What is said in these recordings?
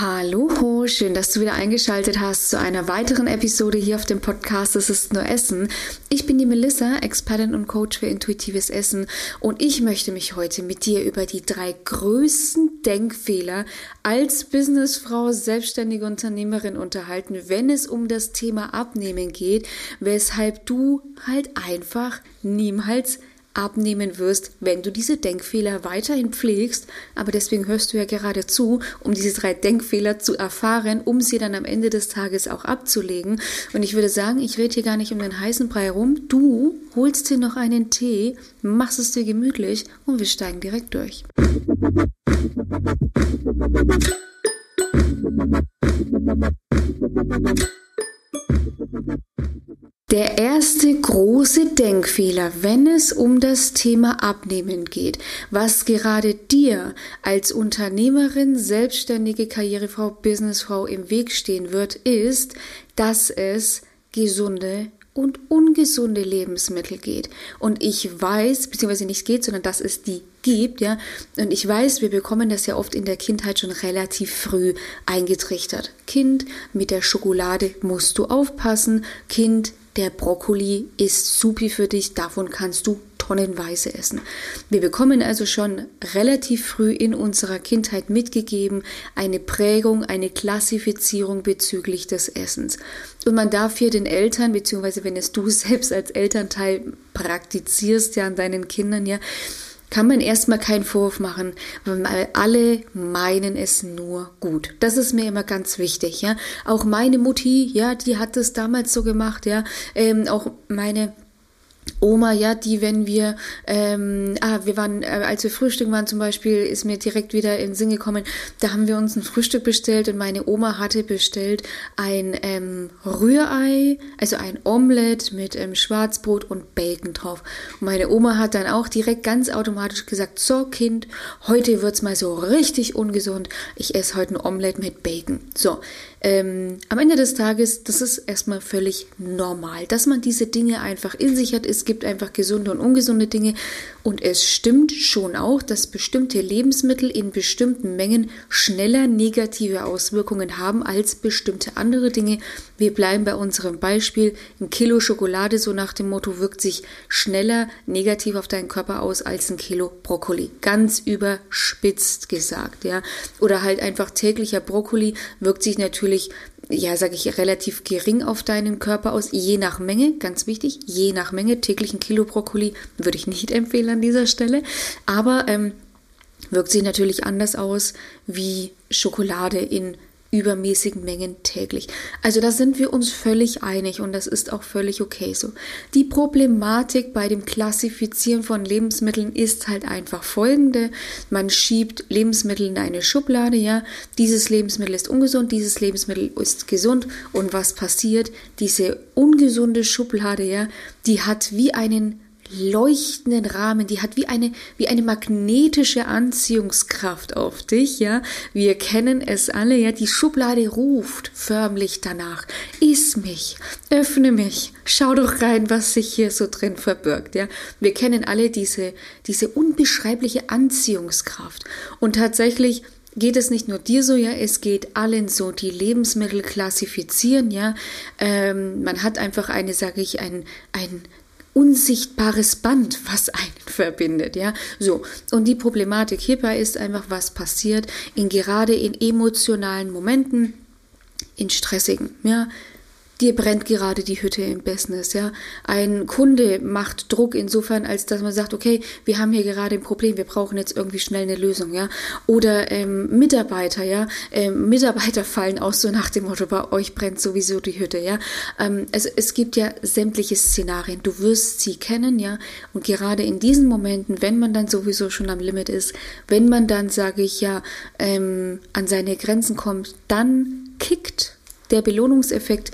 Hallo, schön, dass du wieder eingeschaltet hast zu einer weiteren Episode hier auf dem Podcast Es ist nur Essen. Ich bin die Melissa, Expertin und Coach für intuitives Essen und ich möchte mich heute mit dir über die drei größten Denkfehler als Businessfrau, selbstständige Unternehmerin unterhalten, wenn es um das Thema Abnehmen geht, weshalb du halt einfach niemals abnehmen wirst, wenn du diese Denkfehler weiterhin pflegst. Aber deswegen hörst du ja gerade zu, um diese drei Denkfehler zu erfahren, um sie dann am Ende des Tages auch abzulegen. Und ich würde sagen, ich rede hier gar nicht um den heißen Brei rum. Du holst dir noch einen Tee, machst es dir gemütlich und wir steigen direkt durch. Der erste große Denkfehler, wenn es um das Thema Abnehmen geht, was gerade dir als Unternehmerin, selbstständige Karrierefrau, Businessfrau im Weg stehen wird, ist, dass es gesunde und ungesunde Lebensmittel geht. Und ich weiß, beziehungsweise nicht geht, sondern dass es die gibt, ja. Und ich weiß, wir bekommen das ja oft in der Kindheit schon relativ früh eingetrichtert. Kind, mit der Schokolade musst du aufpassen. Kind, der Brokkoli ist supi für dich, davon kannst du tonnenweise essen. Wir bekommen also schon relativ früh in unserer Kindheit mitgegeben eine Prägung, eine Klassifizierung bezüglich des Essens. Und man darf hier den Eltern, beziehungsweise wenn es du selbst als Elternteil praktizierst, ja an deinen Kindern, ja, kann man erstmal keinen Vorwurf machen, weil alle meinen es nur gut. Das ist mir immer ganz wichtig, ja. Auch meine Mutti, ja, die hat es damals so gemacht, ja. Ähm, auch meine Oma, ja, die, wenn wir, ähm, ah, wir waren, äh, als wir frühstücken waren zum Beispiel, ist mir direkt wieder in den Sinn gekommen, da haben wir uns ein Frühstück bestellt und meine Oma hatte bestellt ein ähm, Rührei, also ein Omelett mit ähm, Schwarzbrot und Bacon drauf. Und meine Oma hat dann auch direkt ganz automatisch gesagt, so Kind, heute wird's mal so richtig ungesund, ich esse heute ein Omelett mit Bacon. So, ähm, am Ende des Tages, das ist erstmal völlig normal, dass man diese Dinge einfach in sich hat. Es gibt einfach gesunde und ungesunde Dinge. Und es stimmt schon auch, dass bestimmte Lebensmittel in bestimmten Mengen schneller negative Auswirkungen haben als bestimmte andere Dinge. Wir bleiben bei unserem Beispiel. Ein Kilo Schokolade, so nach dem Motto, wirkt sich schneller negativ auf deinen Körper aus als ein Kilo Brokkoli. Ganz überspitzt gesagt, ja. Oder halt einfach täglicher Brokkoli wirkt sich natürlich ja, sage ich, relativ gering auf deinen Körper aus, je nach Menge, ganz wichtig, je nach Menge, täglich ein Kilo Brokkoli würde ich nicht empfehlen an dieser Stelle, aber ähm, wirkt sich natürlich anders aus wie Schokolade in übermäßigen Mengen täglich. Also da sind wir uns völlig einig und das ist auch völlig okay so. Die Problematik bei dem Klassifizieren von Lebensmitteln ist halt einfach folgende. Man schiebt Lebensmittel in eine Schublade, ja. Dieses Lebensmittel ist ungesund, dieses Lebensmittel ist gesund und was passiert? Diese ungesunde Schublade, ja, die hat wie einen leuchtenden Rahmen, die hat wie eine, wie eine magnetische Anziehungskraft auf dich, ja. Wir kennen es alle, ja. Die Schublade ruft förmlich danach. Iss mich, öffne mich, schau doch rein, was sich hier so drin verbirgt, ja. Wir kennen alle diese, diese unbeschreibliche Anziehungskraft. Und tatsächlich, geht es nicht nur dir so, ja, es geht allen so, die Lebensmittel klassifizieren, ja. Ähm, man hat einfach eine, sage ich, ein, ein unsichtbares Band, was einen verbindet, ja. So. Und die Problematik hierbei ist einfach, was passiert in gerade in emotionalen Momenten, in stressigen, ja dir brennt gerade die Hütte im Business, ja. Ein Kunde macht Druck insofern, als dass man sagt, okay, wir haben hier gerade ein Problem, wir brauchen jetzt irgendwie schnell eine Lösung, ja. Oder ähm, Mitarbeiter, ja. Ähm, Mitarbeiter fallen aus so nach dem Motto, bei euch brennt sowieso die Hütte, ja. Ähm, also es gibt ja sämtliche Szenarien, du wirst sie kennen, ja. Und gerade in diesen Momenten, wenn man dann sowieso schon am Limit ist, wenn man dann, sage ich ja, ähm, an seine Grenzen kommt, dann kickt der Belohnungseffekt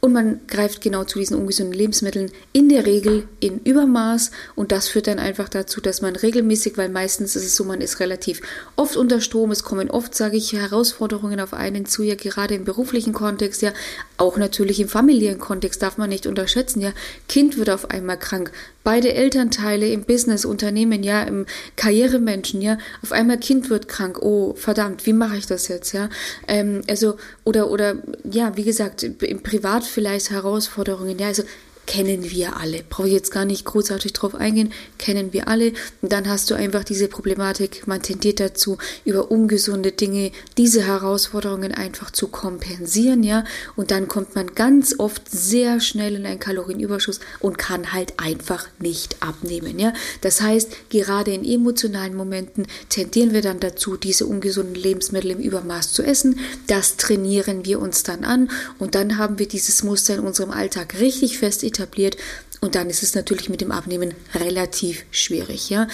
und man greift genau zu diesen ungesunden Lebensmitteln in der Regel in Übermaß. Und das führt dann einfach dazu, dass man regelmäßig, weil meistens ist es so, man ist relativ oft unter Strom, es kommen oft, sage ich, Herausforderungen auf einen zu, ja gerade im beruflichen Kontext, ja. Auch natürlich im familiären Kontext darf man nicht unterschätzen, ja. Kind wird auf einmal krank, beide Elternteile im Business, Unternehmen, ja im Karrieremenschen, ja. Auf einmal Kind wird krank, oh verdammt, wie mache ich das jetzt, ja? Ähm, also oder oder ja wie gesagt im Privat vielleicht Herausforderungen. Ja, also kennen wir alle. Brauche ich jetzt gar nicht großartig drauf eingehen, kennen wir alle. Und dann hast du einfach diese Problematik, man tendiert dazu, über ungesunde Dinge diese Herausforderungen einfach zu kompensieren, ja. Und dann kommt man ganz oft sehr schnell in einen Kalorienüberschuss und kann halt einfach nicht abnehmen, ja. Das heißt, gerade in emotionalen Momenten tendieren wir dann dazu, diese ungesunden Lebensmittel im Übermaß zu essen. Das trainieren wir uns dann an und dann haben wir dieses Muster in unserem Alltag richtig fest etabliert etabliert und dann ist es natürlich mit dem Abnehmen relativ schwierig, ja.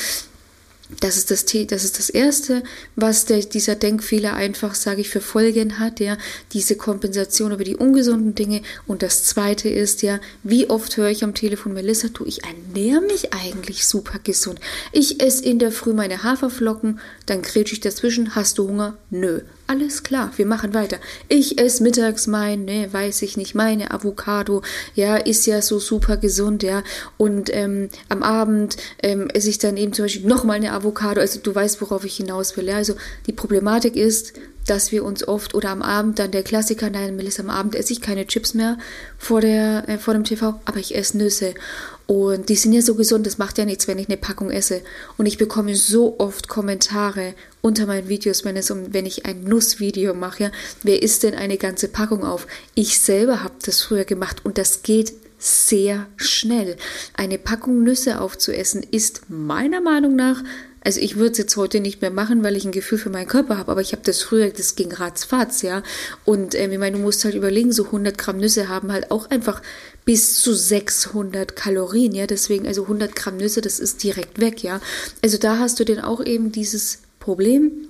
Das ist das, das ist das Erste, was der, dieser Denkfehler einfach, sage ich, für Folgen hat, ja, diese Kompensation über die ungesunden Dinge. Und das Zweite ist ja, wie oft höre ich am Telefon, Melissa, du, ich ernähre mich eigentlich super gesund. Ich esse in der Früh meine Haferflocken, dann kretsch ich dazwischen, hast du Hunger? Nö. Alles klar, wir machen weiter. Ich esse mittags mein, ne, weiß ich nicht, meine Avocado, ja, ist ja so super gesund, ja. Und ähm, am Abend ähm, esse ich dann eben zum Beispiel nochmal eine Avocado. Also du weißt, worauf ich hinaus will. Ja? Also die Problematik ist, dass wir uns oft oder am Abend dann der Klassiker, nein, Melissa, am Abend esse ich keine Chips mehr vor, der, äh, vor dem TV, aber ich esse Nüsse. Und die sind ja so gesund, das macht ja nichts, wenn ich eine Packung esse. Und ich bekomme so oft Kommentare unter meinen Videos, wenn es um, wenn ich ein Nussvideo mache, wer isst denn eine ganze Packung auf? Ich selber habe das früher gemacht und das geht sehr schnell. Eine Packung Nüsse aufzuessen ist meiner Meinung nach also ich würde es jetzt heute nicht mehr machen, weil ich ein Gefühl für meinen Körper habe, aber ich habe das früher, das ging ratzfatz, ja. Und ähm, ich meine, du musst halt überlegen, so 100 Gramm Nüsse haben halt auch einfach bis zu 600 Kalorien, ja. Deswegen, also 100 Gramm Nüsse, das ist direkt weg, ja. Also da hast du dann auch eben dieses Problem,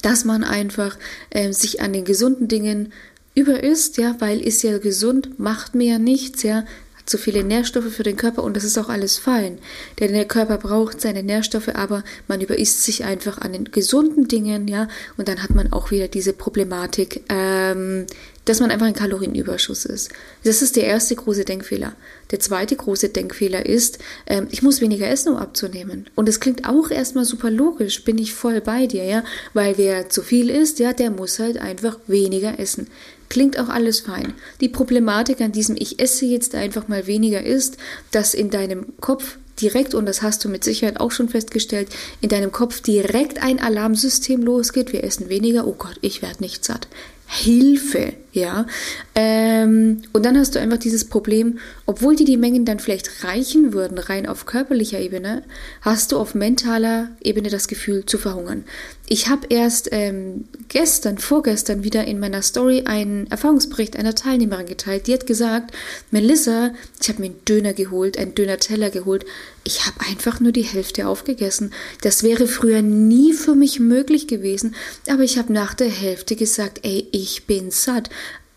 dass man einfach äh, sich an den gesunden Dingen über ist, ja, weil ist ja gesund, macht mir ja nichts, ja, zu viele Nährstoffe für den Körper und das ist auch alles fein. Denn der Körper braucht seine Nährstoffe, aber man überisst sich einfach an den gesunden Dingen, ja, und dann hat man auch wieder diese Problematik, ähm, dass man einfach ein Kalorienüberschuss ist. Das ist der erste große Denkfehler. Der zweite große Denkfehler ist, ähm, ich muss weniger essen, um abzunehmen. Und das klingt auch erstmal super logisch, bin ich voll bei dir, ja, weil wer zu viel isst, ja, der muss halt einfach weniger essen. Klingt auch alles fein. Die Problematik an diesem Ich esse jetzt einfach mal weniger ist, dass in deinem Kopf direkt, und das hast du mit Sicherheit auch schon festgestellt, in deinem Kopf direkt ein Alarmsystem losgeht. Wir essen weniger. Oh Gott, ich werde nicht satt. Hilfe, ja. Ähm, und dann hast du einfach dieses Problem, obwohl dir die Mengen dann vielleicht reichen würden, rein auf körperlicher Ebene, hast du auf mentaler Ebene das Gefühl zu verhungern. Ich habe erst ähm, gestern, vorgestern wieder in meiner Story einen Erfahrungsbericht einer Teilnehmerin geteilt. Die hat gesagt, Melissa, ich habe mir einen Döner geholt, einen Döner-Teller geholt. Ich habe einfach nur die Hälfte aufgegessen. Das wäre früher nie für mich möglich gewesen, aber ich habe nach der Hälfte gesagt, ey, ich bin satt.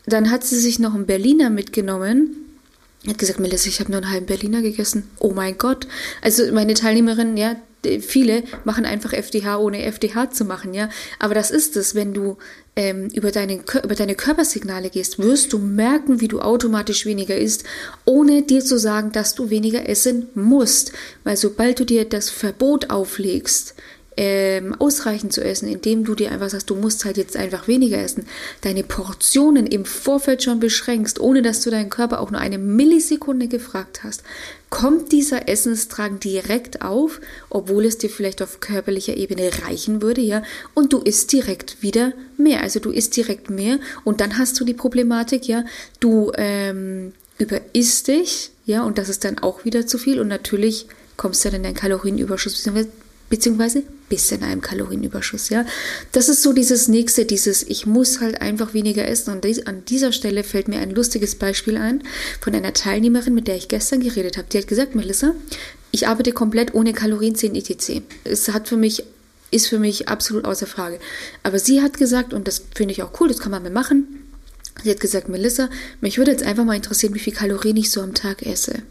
Dann hat sie sich noch einen Berliner mitgenommen hat gesagt, Melissa, ich habe nur einen halben Berliner gegessen. Oh mein Gott. Also meine Teilnehmerin, ja, viele machen einfach FDH ohne FDH zu machen, ja. Aber das ist es, wenn du ähm, über, deine, über deine Körpersignale gehst, wirst du merken, wie du automatisch weniger isst, ohne dir zu sagen, dass du weniger essen musst. Weil sobald du dir das Verbot auflegst, ähm, ausreichend zu essen, indem du dir einfach sagst, du musst halt jetzt einfach weniger essen, deine Portionen im Vorfeld schon beschränkst, ohne dass du deinen Körper auch nur eine Millisekunde gefragt hast, kommt dieser Essensdrang direkt auf, obwohl es dir vielleicht auf körperlicher Ebene reichen würde, ja, und du isst direkt wieder mehr. Also du isst direkt mehr und dann hast du die Problematik, ja, du ähm, überisst dich, ja, und das ist dann auch wieder zu viel und natürlich kommst du dann in einen Kalorienüberschuss beziehungsweise bis in einem Kalorienüberschuss, ja. Das ist so dieses nächste, dieses ich muss halt einfach weniger essen und an dieser Stelle fällt mir ein lustiges Beispiel ein von einer Teilnehmerin, mit der ich gestern geredet habe. Die hat gesagt, Melissa, ich arbeite komplett ohne Kalorien 10 etc. Es hat für mich ist für mich absolut außer Frage. Aber sie hat gesagt und das finde ich auch cool, das kann man mal machen Sie hat gesagt, Melissa, mich würde jetzt einfach mal interessieren, wie viel Kalorien ich so am Tag esse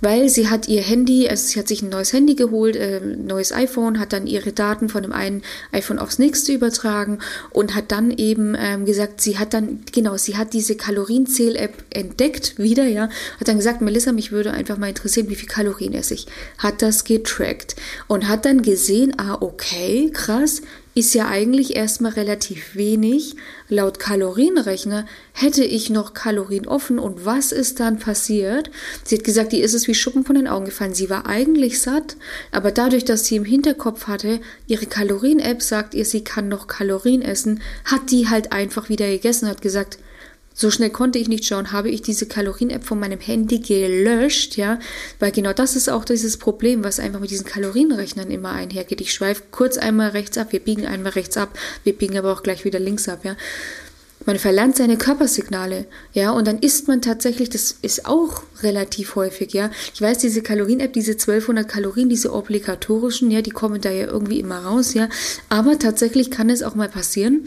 weil sie hat ihr Handy, also sie hat sich ein neues Handy geholt, äh, neues iPhone, hat dann ihre Daten von dem einen iPhone aufs nächste übertragen und hat dann eben ähm, gesagt, sie hat dann, genau, sie hat diese Kalorienzähl-App entdeckt wieder, ja, hat dann gesagt, Melissa, mich würde einfach mal interessieren, wie viel Kalorien esse ich. Hat das getrackt und hat dann gesehen, ah, okay, krass, ist ja eigentlich erstmal relativ wenig. Laut Kalorienrechner hätte ich noch Kalorien offen und was ist dann passiert? Sie hat gesagt, die ist es wie Schuppen von den Augen gefallen. Sie war eigentlich satt, aber dadurch, dass sie im Hinterkopf hatte, ihre Kalorien-App sagt ihr, sie kann noch Kalorien essen, hat die halt einfach wieder gegessen hat gesagt, so schnell konnte ich nicht schauen, habe ich diese Kalorien-App von meinem Handy gelöscht, ja, weil genau das ist auch dieses Problem, was einfach mit diesen Kalorienrechnern immer einhergeht. Ich schweife kurz einmal rechts ab, wir biegen einmal rechts ab, wir biegen aber auch gleich wieder links ab, ja. Man verlernt seine Körpersignale, ja, und dann isst man tatsächlich, das ist auch relativ häufig, ja. Ich weiß, diese Kalorien-App, diese 1200 Kalorien, diese obligatorischen, ja, die kommen da ja irgendwie immer raus, ja. Aber tatsächlich kann es auch mal passieren,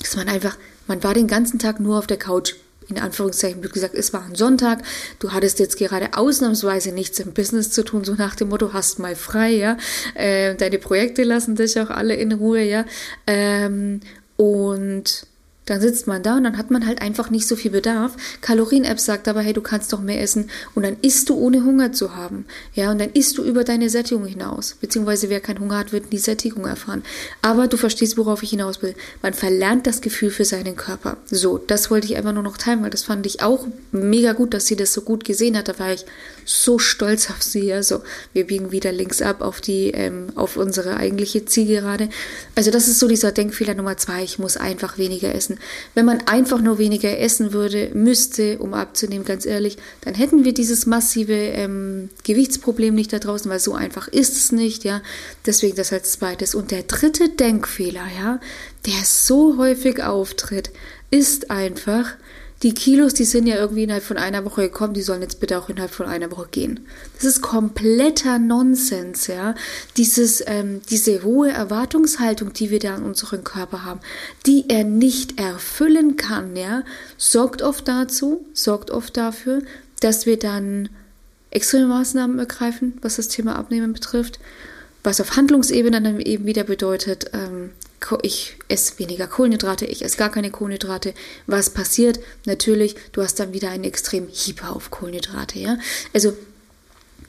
dass man einfach man war den ganzen Tag nur auf der Couch. In Anführungszeichen wird gesagt, es war ein Sonntag, du hattest jetzt gerade ausnahmsweise nichts im Business zu tun, so nach dem Motto, hast mal frei, ja. Äh, deine Projekte lassen dich auch alle in Ruhe, ja. Ähm, und dann sitzt man da und dann hat man halt einfach nicht so viel Bedarf. Kalorien-App sagt aber, hey, du kannst doch mehr essen und dann isst du ohne Hunger zu haben. Ja, und dann isst du über deine Sättigung hinaus. Beziehungsweise wer keinen Hunger hat, wird die Sättigung erfahren. Aber du verstehst, worauf ich hinaus will. Man verlernt das Gefühl für seinen Körper. So, das wollte ich einfach nur noch teilen, weil das fand ich auch mega gut, dass sie das so gut gesehen hat. Da war ich so stolz auf sie. Ja, so, wir biegen wieder links ab auf die, ähm, auf unsere eigentliche Zielgerade. Also das ist so dieser Denkfehler Nummer zwei. Ich muss einfach weniger essen essen. Wenn man einfach nur weniger essen würde, müsste, um abzunehmen, ganz ehrlich, dann hätten wir dieses massive ähm, Gewichtsproblem nicht da draußen, weil so einfach ist es nicht, ja. Deswegen das als zweites. Und der dritte Denkfehler, ja, der so häufig auftritt, ist einfach, die Kilos, die sind ja irgendwie innerhalb von einer Woche gekommen, die sollen jetzt bitte auch innerhalb von einer Woche gehen. Das ist kompletter Nonsens, ja. Dieses, ähm, diese hohe Erwartungshaltung, die wir da an unseren Körper haben, die er nicht erfüllen kann, ja, sorgt oft dazu, sorgt oft dafür, dass wir dann extreme Maßnahmen ergreifen, was das Thema Abnehmen betrifft, was auf Handlungsebene dann eben wieder bedeutet, ähm, ich esse weniger Kohlenhydrate, ich esse gar keine Kohlenhydrate. Was passiert? Natürlich, du hast dann wieder einen extrem Hyper auf Kohlenhydrate, ja? Also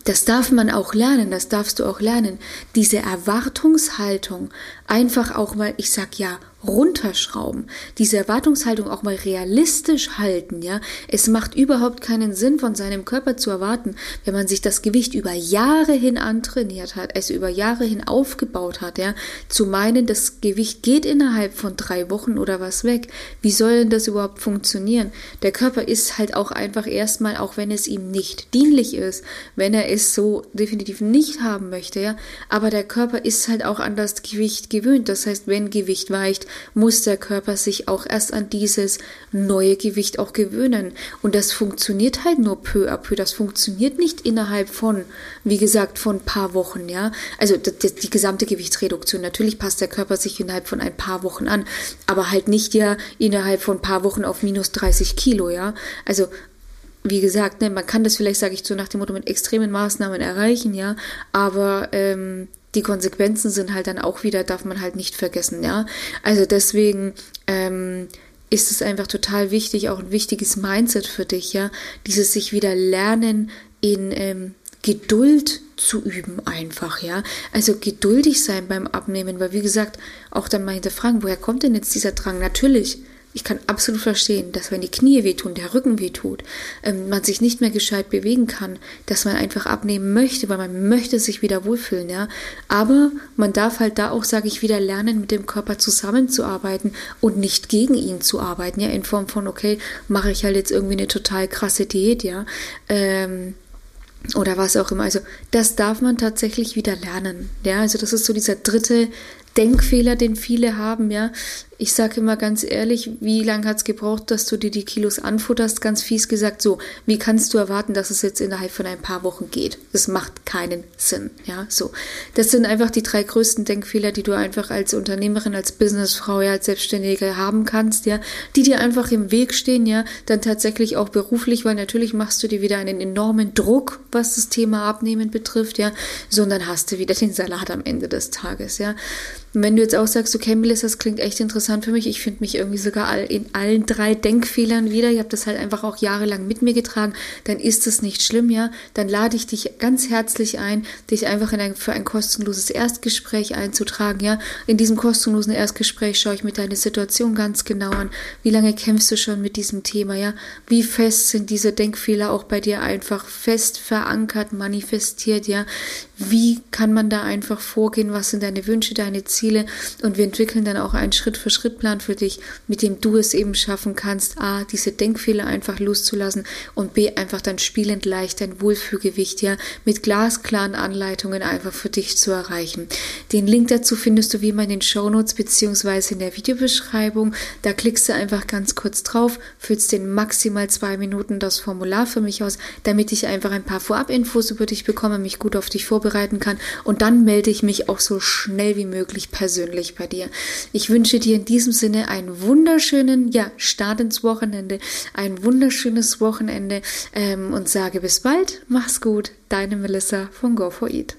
das darf man auch lernen, das darfst du auch lernen. Diese Erwartungshaltung, einfach auch mal, ich sag ja, runterschrauben, diese Erwartungshaltung auch mal realistisch halten, ja. Es macht überhaupt keinen Sinn, von seinem Körper zu erwarten, wenn man sich das Gewicht über Jahre hin antrainiert hat, es über Jahre hin aufgebaut hat, ja, zu meinen, das Gewicht geht innerhalb von drei Wochen oder was weg. Wie soll denn das überhaupt funktionieren? Der Körper ist halt auch einfach erstmal, auch wenn es ihm nicht dienlich ist, wenn er es so definitiv nicht haben möchte, ja, aber der Körper ist halt auch an das Gewicht gewöhnt. Das heißt, wenn Gewicht weicht, muss der Körper sich auch erst an dieses neue Gewicht auch gewöhnen. Und das funktioniert halt nur peu à peu. Das funktioniert nicht innerhalb von, wie gesagt, von ein paar Wochen, ja. Also die, die gesamte Gewichtsreduktion. Natürlich passt der Körper sich innerhalb von ein paar Wochen an, aber halt nicht ja innerhalb von ein paar Wochen auf minus 30 Kilo, ja. Also wie gesagt, ne, man kann das vielleicht, sage ich so nach dem Motto, mit extremen Maßnahmen erreichen, ja, aber ähm, die Konsequenzen sind halt dann auch wieder, darf man halt nicht vergessen, ja. Also deswegen ähm, ist es einfach total wichtig, auch ein wichtiges Mindset für dich, ja. Dieses sich wieder lernen in ähm, Geduld zu üben einfach, ja. Also geduldig sein beim Abnehmen, weil wie gesagt, auch dann mal hinterfragen, woher kommt denn jetzt dieser Drang? Natürlich, ich kann absolut verstehen, dass wenn die Knie wehtun, der Rücken wehtut, ähm, man sich nicht mehr gescheit bewegen kann, dass man einfach abnehmen möchte, weil man möchte sich wieder wohlfühlen, ja. Aber man darf halt da auch, sage ich, wieder lernen, mit dem Körper zusammenzuarbeiten und nicht gegen ihn zu arbeiten, ja, in Form von, okay, mache ich halt jetzt irgendwie eine total krasse Diät, ja. Ähm, oder was auch immer. Also das darf man tatsächlich wieder lernen. Ja, also das ist so dieser dritte Denkfehler, den viele haben, ja. Ich sage immer ganz ehrlich, wie lange hat es gebraucht, dass du dir die Kilos anfutterst? Ganz fies gesagt, so, wie kannst du erwarten, dass es jetzt innerhalb von ein paar Wochen geht? Das macht keinen Sinn, ja, so. Das sind einfach die drei größten Denkfehler, die du einfach als Unternehmerin, als Businessfrau, ja, als Selbstständige haben kannst, ja, die dir einfach im Weg stehen, ja, dann tatsächlich auch beruflich, weil natürlich machst du dir wieder einen enormen Druck, was das Thema Abnehmen betrifft, ja, sondern hast du wieder den Salat am Ende des Tages, ja. Und wenn du jetzt auch sagst, okay, Melissa, das klingt echt interessant für mich, ich finde mich irgendwie sogar in allen drei Denkfehlern wieder, ich habe das halt einfach auch jahrelang mit mir getragen, dann ist das nicht schlimm, ja, dann lade ich dich ganz herzlich ein, dich einfach in ein, für ein kostenloses Erstgespräch einzutragen, ja. In diesem kostenlosen Erstgespräch schaue ich mir deine Situation ganz genau an. Wie lange kämpfst du schon mit diesem Thema, ja? Wie fest sind diese Denkfehler auch bei dir einfach fest verankert, manifestiert, ja? Wie kann man da einfach vorgehen? Was sind deine Wünsche, deine Ziele? Und wir entwickeln dann auch einen Schritt-für-Schritt-Plan für dich, mit dem du es eben schaffen kannst, a, diese Denkfehler einfach loszulassen und b, einfach dann spielend leicht dein Wohlfühlgewicht ja mit glasklaren Anleitungen einfach für dich zu erreichen. Den Link dazu findest du wie immer in den Shownotes beziehungsweise in der Videobeschreibung. Da klickst du einfach ganz kurz drauf, füllst den maximal zwei Minuten das Formular für mich aus, damit ich einfach ein paar Vorabinfos über dich bekomme, mich gut auf dich vorbereiten kann und dann melde ich mich auch so schnell wie möglich persönlich bei dir. Ich wünsche dir in diesem Sinne einen wunderschönen, ja, Start ins Wochenende, ein wunderschönes Wochenende ähm, und sage bis bald, mach's gut, deine Melissa von Go for Eat.